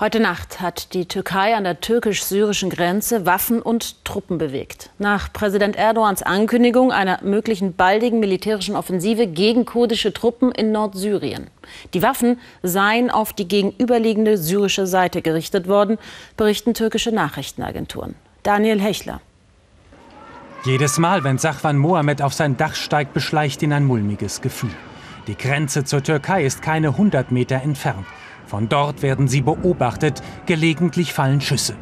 Heute Nacht hat die Türkei an der türkisch-syrischen Grenze Waffen und Truppen bewegt. Nach Präsident Erdogans Ankündigung einer möglichen baldigen militärischen Offensive gegen kurdische Truppen in Nordsyrien. Die Waffen seien auf die gegenüberliegende syrische Seite gerichtet worden, berichten türkische Nachrichtenagenturen. Daniel Hechler. Jedes Mal, wenn Sachwan Mohammed auf sein Dach steigt, beschleicht ihn ein mulmiges Gefühl. Die Grenze zur Türkei ist keine 100 Meter entfernt. Von dort werden sie beobachtet, gelegentlich fallen Schüsse.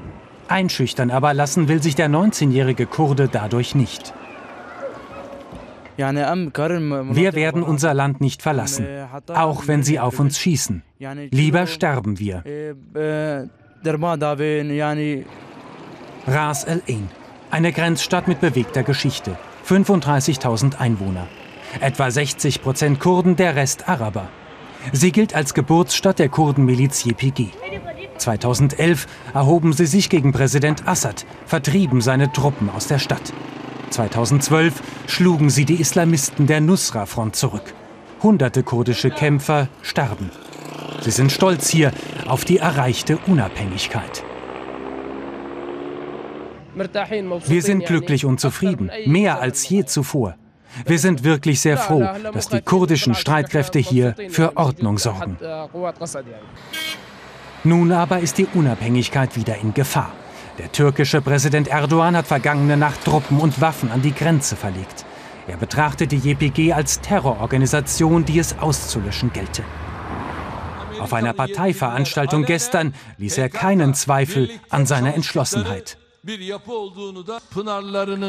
Einschüchtern aber lassen will sich der 19-jährige Kurde dadurch nicht. Wir werden unser Land nicht verlassen, auch wenn sie auf uns schießen. Lieber sterben wir. Ras El Ain, eine Grenzstadt mit bewegter Geschichte, 35.000 Einwohner. Etwa 60 Prozent Kurden, der Rest Araber. Sie gilt als Geburtsstadt der Kurdenmiliz YPG. 2011 erhoben sie sich gegen Präsident Assad, vertrieben seine Truppen aus der Stadt. 2012 schlugen sie die Islamisten der Nusra-Front zurück. Hunderte kurdische Kämpfer starben. Sie sind stolz hier auf die erreichte Unabhängigkeit. Wir sind glücklich und zufrieden, mehr als je zuvor. Wir sind wirklich sehr froh, dass die kurdischen Streitkräfte hier für Ordnung sorgen. Nun aber ist die Unabhängigkeit wieder in Gefahr. Der türkische Präsident Erdogan hat vergangene Nacht Truppen und Waffen an die Grenze verlegt. Er betrachtet die JPG als Terrororganisation, die es auszulöschen gelte. Auf einer Parteiveranstaltung gestern ließ er keinen Zweifel an seiner Entschlossenheit.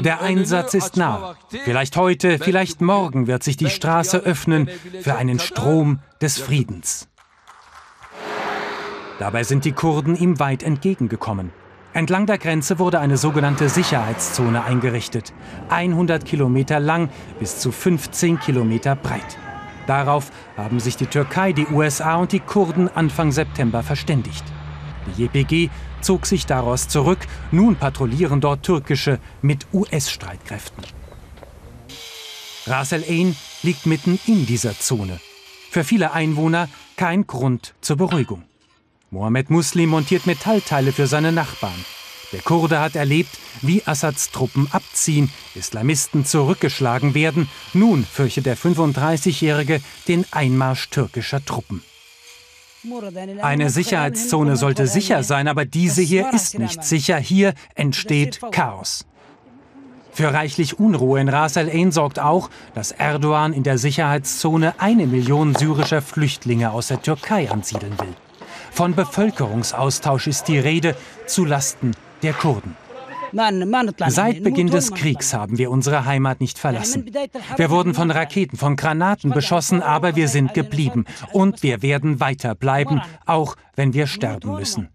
Der Einsatz ist nah. Vielleicht heute, vielleicht morgen wird sich die Straße öffnen für einen Strom des Friedens. Dabei sind die Kurden ihm weit entgegengekommen. Entlang der Grenze wurde eine sogenannte Sicherheitszone eingerichtet. 100 Kilometer lang, bis zu 15 Kilometer breit. Darauf haben sich die Türkei, die USA und die Kurden Anfang September verständigt. Die JPG zog sich daraus zurück. Nun patrouillieren dort türkische mit US-Streitkräften. Ras El Ain liegt mitten in dieser Zone. Für viele Einwohner kein Grund zur Beruhigung. Mohammed Muslim montiert Metallteile für seine Nachbarn. Der Kurde hat erlebt, wie Assads Truppen abziehen, Islamisten zurückgeschlagen werden. Nun fürchtet der 35-Jährige den Einmarsch türkischer Truppen. Eine Sicherheitszone sollte sicher sein, aber diese hier ist nicht sicher. Hier entsteht Chaos. Für reichlich Unruhe in Ras El Ain sorgt auch, dass Erdogan in der Sicherheitszone eine Million syrischer Flüchtlinge aus der Türkei ansiedeln will. Von Bevölkerungsaustausch ist die Rede zu Lasten der Kurden. Seit Beginn des Kriegs haben wir unsere Heimat nicht verlassen. Wir wurden von Raketen, von Granaten beschossen, aber wir sind geblieben. Und wir werden weiter bleiben, auch wenn wir sterben müssen.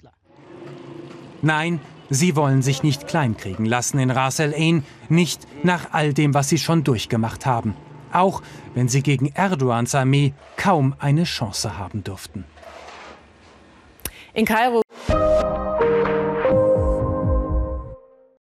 Nein, sie wollen sich nicht kleinkriegen lassen in Ras El Ain, nicht nach all dem, was sie schon durchgemacht haben. Auch wenn sie gegen Erdogans Armee kaum eine Chance haben dürften. In Kairo